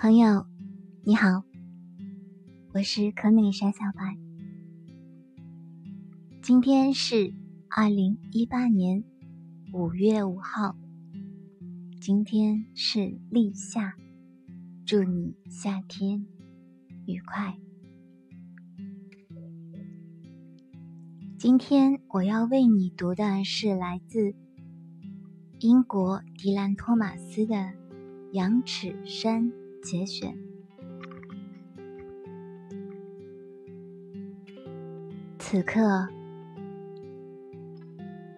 朋友，你好，我是可美莎小白。今天是二零一八年五月五号，今天是立夏，祝你夏天愉快。今天我要为你读的是来自英国迪兰·托马斯的《羊齿山》。节选。此刻，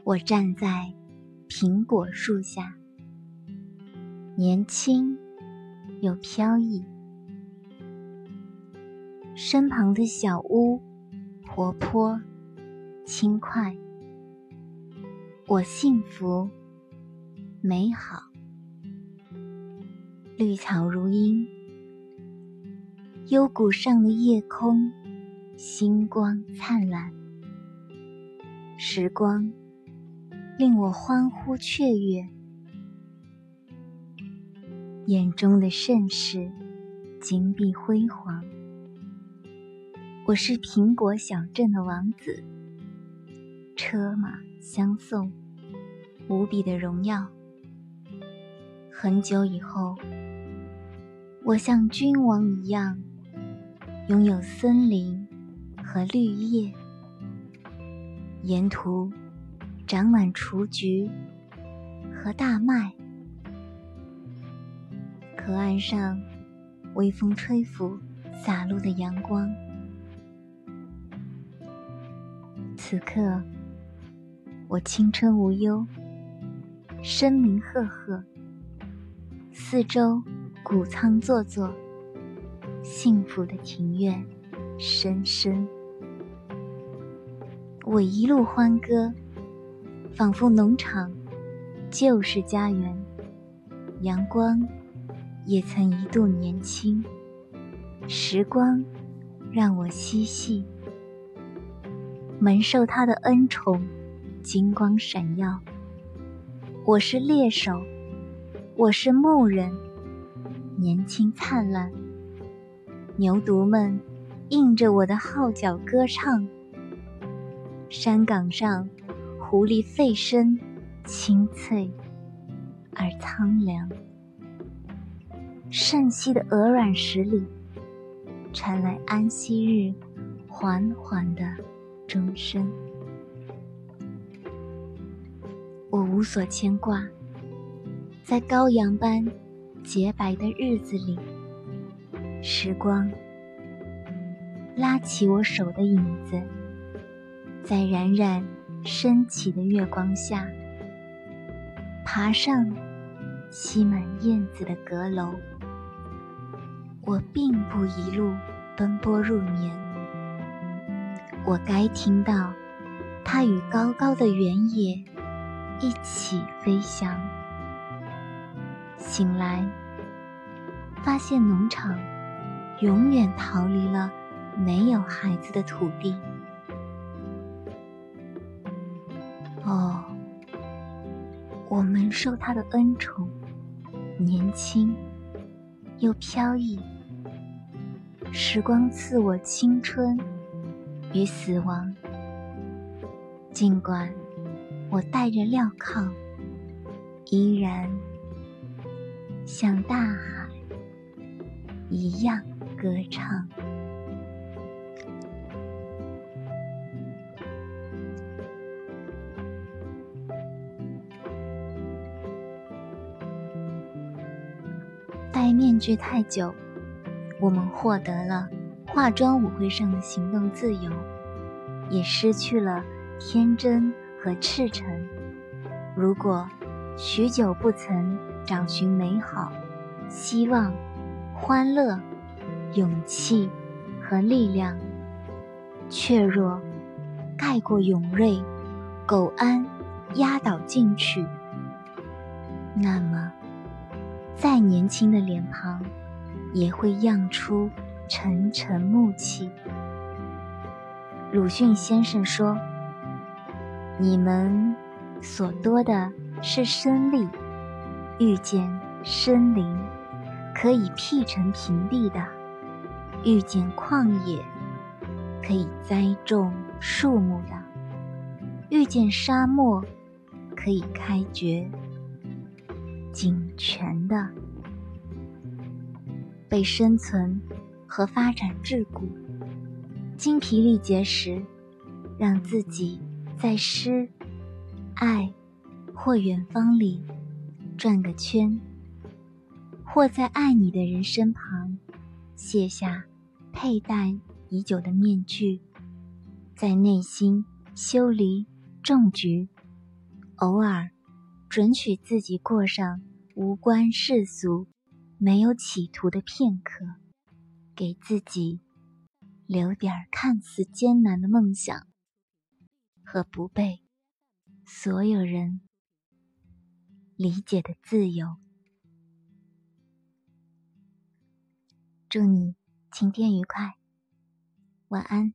我站在苹果树下，年轻又飘逸。身旁的小屋活泼轻快，我幸福美好。绿草如茵，幽谷上的夜空，星光灿烂。时光令我欢呼雀跃，眼中的盛世，金碧辉煌。我是苹果小镇的王子，车马相送，无比的荣耀。很久以后。我像君王一样，拥有森林和绿叶，沿途长满雏菊和大麦。河岸上，微风吹拂，洒落的阳光。此刻，我青春无忧，声名赫赫，四周。谷仓座座，幸福的庭院深深。我一路欢歌，仿佛农场就是家园。阳光也曾一度年轻，时光让我嬉戏，蒙受他的恩宠，金光闪耀。我是猎手，我是牧人。年轻灿烂，牛犊们应着我的号角歌唱。山岗上，狐狸吠声清脆而苍凉。圣溪的鹅卵石里，传来安息日缓缓的钟声。我无所牵挂，在羔羊般。洁白的日子里，时光拉起我手的影子，在冉冉升起的月光下，爬上吸满燕子的阁楼。我并不一路奔波入眠，我该听到它与高高的原野一起飞翔。醒来，发现农场永远逃离了没有孩子的土地。哦，我们受他的恩宠，年轻又飘逸。时光赐我青春与死亡，尽管我带着镣铐，依然。像大海一样歌唱。戴面具太久，我们获得了化妆舞会上的行动自由，也失去了天真和赤诚。如果许久不曾。找寻美好、希望、欢乐、勇气和力量，却若盖过勇锐，苟安压倒进取，那么再年轻的脸庞也会漾出沉沉暮气。鲁迅先生说：“你们所多的是生力。”遇见森林，可以辟成平地的，遇见旷野，可以栽种树木的，遇见沙漠，可以开掘井泉的，被生存和发展桎梏，精疲力竭时，让自己在诗、爱或远方里转个圈。或在爱你的人身旁，卸下佩戴已久的面具，在内心修篱种菊，偶尔准许自己过上无关世俗、没有企图的片刻，给自己留点看似艰难的梦想和不被所有人理解的自由。祝你晴天愉快，晚安。